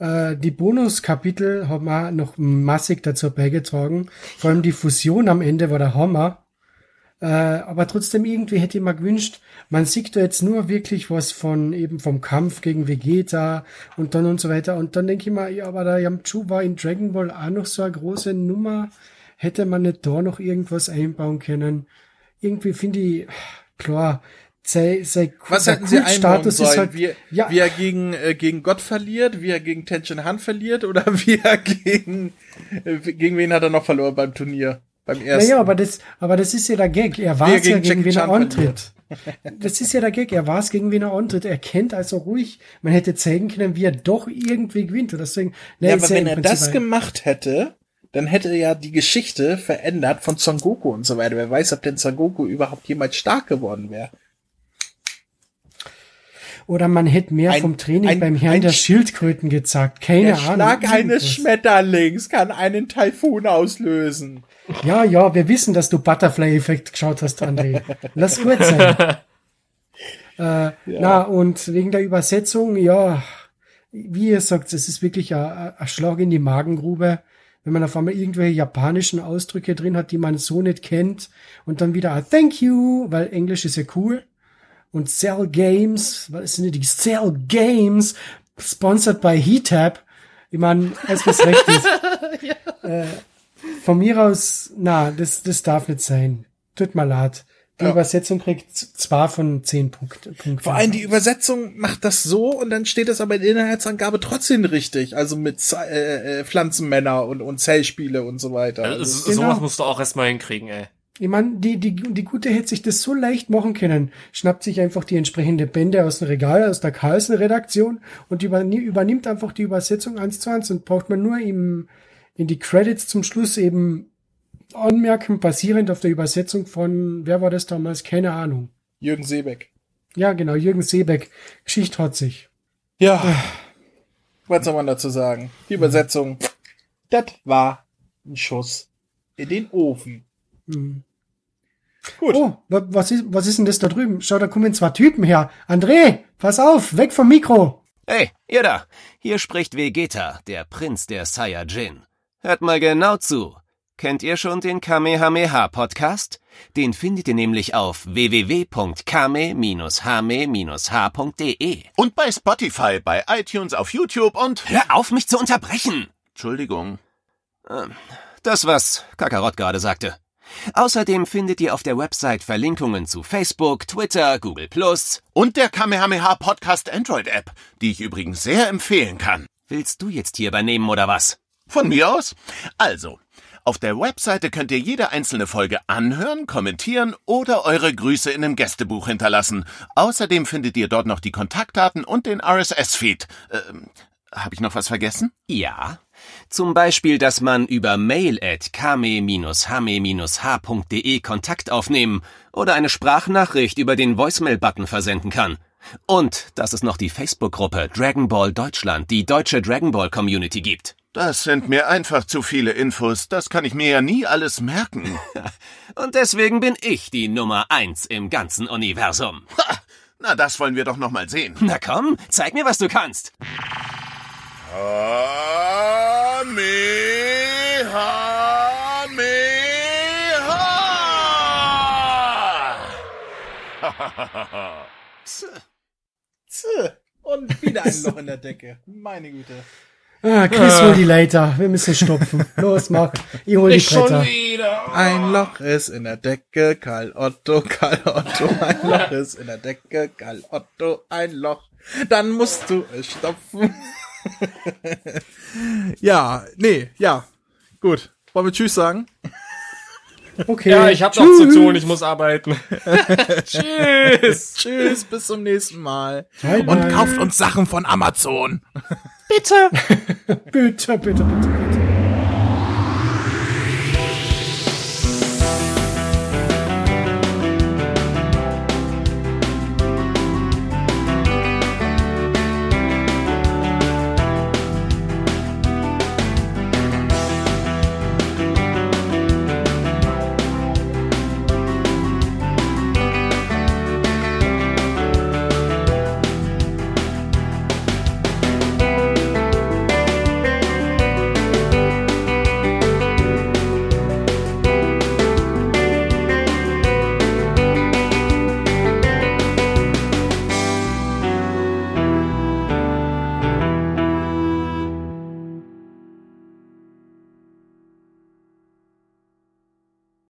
Äh, die Bonuskapitel haben wir noch massig dazu beigetragen. Vor allem die Fusion am Ende war der Hammer. Äh, aber trotzdem irgendwie hätte ich mir gewünscht, man sieht da jetzt nur wirklich was von eben vom Kampf gegen Vegeta und dann und so weiter. Und dann denke ich mir, ja, aber der Yamchu war in Dragon Ball auch noch so eine große Nummer. Hätte man nicht da noch irgendwas einbauen können? Irgendwie finde ich, klar,
sei, sei, Was hätten sie einbauen sollen? Halt, wie, ja. wie er gegen, äh, gegen Gott verliert, wie er gegen Tenshin Han verliert oder wie er gegen, äh, gegen wen hat er noch verloren beim Turnier? Beim ersten.
Naja, aber das, aber das ist ja der Gag. Er war es ja gegen wen er antritt. Das ist ja der Gag. Er war es gegen wen er antritt. Er kennt also ruhig. Man hätte zeigen können, wie er doch irgendwie gewinnt. Oder deswegen,
nee, ja, aber wenn er das gemacht hätte, dann hätte er ja die Geschichte verändert von Son Goku und so weiter. Wer weiß, ob denn Son Goku überhaupt jemals stark geworden wäre.
Oder man hätte mehr ein, vom Training ein, beim Herrn der Schildkröten gezeigt. Keine der Ahnung.
Schlag eines Schmetterlings kann einen Taifun auslösen.
Ja, ja, wir wissen, dass du Butterfly-Effekt geschaut hast, André. Lass gut sein. äh, ja. Na, und wegen der Übersetzung, ja, wie ihr sagt, es ist wirklich ein, ein Schlag in die Magengrube wenn man auf einmal irgendwelche japanischen Ausdrücke drin hat, die man so nicht kennt und dann wieder ein Thank you, weil Englisch ist ja cool und Cell Games, was sind die Cell Games, sponsored by Heatab. Ich meine, es was recht ist. ja. äh, von mir aus, na, das, das darf nicht sein. Tut mir leid. Die ja. Übersetzung kriegt zwei von zehn Punkten. Punkt
Vor allem die Übersetzung macht das so und dann steht es aber in der Inhaltsangabe trotzdem richtig. Also mit äh, äh, Pflanzenmänner und, und Zellspiele und so weiter. Ja,
also, genau. Sowas musst du auch erstmal hinkriegen, ey.
Ich meine, die, die, die Gute hätte sich das so leicht machen können. Schnappt sich einfach die entsprechende Bände aus dem Regal, aus der Carlsen-Redaktion und übernimmt einfach die Übersetzung eins zu eins und braucht man nur im, in die Credits zum Schluss eben anmerken, basierend auf der Übersetzung von, wer war das damals? Keine Ahnung.
Jürgen Seebeck.
Ja, genau, Jürgen Seebeck. Geschichte hat sich.
Ja. Was soll man dazu sagen? Die Übersetzung, das war ein Schuss in den Ofen.
Mhm. Gut. Oh, was ist, was ist denn das da drüben? Schau, da kommen zwei Typen her. André, pass auf, weg vom Mikro.
Hey, ihr da. Hier spricht Vegeta, der Prinz der Saiyajin. Hört mal genau zu. Kennt ihr schon den Kamehameha-Podcast? Den findet ihr nämlich auf www.kame-hame-h.de.
Und bei Spotify, bei iTunes, auf YouTube und...
Hör auf, mich zu unterbrechen!
Entschuldigung.
Ähm, das, was Kakarott gerade sagte. Außerdem findet ihr auf der Website Verlinkungen zu Facebook, Twitter, Google Plus
und der Kamehameha Podcast Android App, die ich übrigens sehr empfehlen kann.
Willst du jetzt hier übernehmen oder was?
Von mir aus? Also, auf der Webseite könnt ihr jede einzelne Folge anhören, kommentieren oder eure Grüße in einem Gästebuch hinterlassen. Außerdem findet ihr dort noch die Kontaktdaten und den RSS-Feed. Ähm, Habe ich noch was vergessen?
Ja. Zum Beispiel, dass man über mail at kame-hame-h.de Kontakt aufnehmen oder eine Sprachnachricht über den Voicemail-Button versenden kann. Und dass es noch die Facebook-Gruppe Dragon Ball Deutschland, die deutsche Dragon Ball Community gibt.
Das sind mir einfach zu viele Infos. Das kann ich mir ja nie alles merken.
Und deswegen bin ich die Nummer eins im ganzen Universum.
Ha, na, das wollen wir doch noch mal sehen.
Na komm, zeig mir, was du kannst.
Und wieder ein Loch in der Decke. Meine Güte.
Ah, Chris, hol die Leiter. Wir müssen stopfen. Los, mach. Ich hol die Bretter.
Ein Loch ist in der Decke, Karl Otto, Karl Otto. Ein Loch ist in der Decke, Karl Otto. Ein Loch. Dann musst du es stopfen. ja, nee, ja. Gut. Wollen wir Tschüss sagen?
Okay.
Ja, ich hab noch zu tun, ich muss arbeiten.
Tschüss. Tschüss, bis zum nächsten Mal.
Bye,
Und kauft uns Sachen von Amazon.
Bitte.
bitte, bitte, bitte.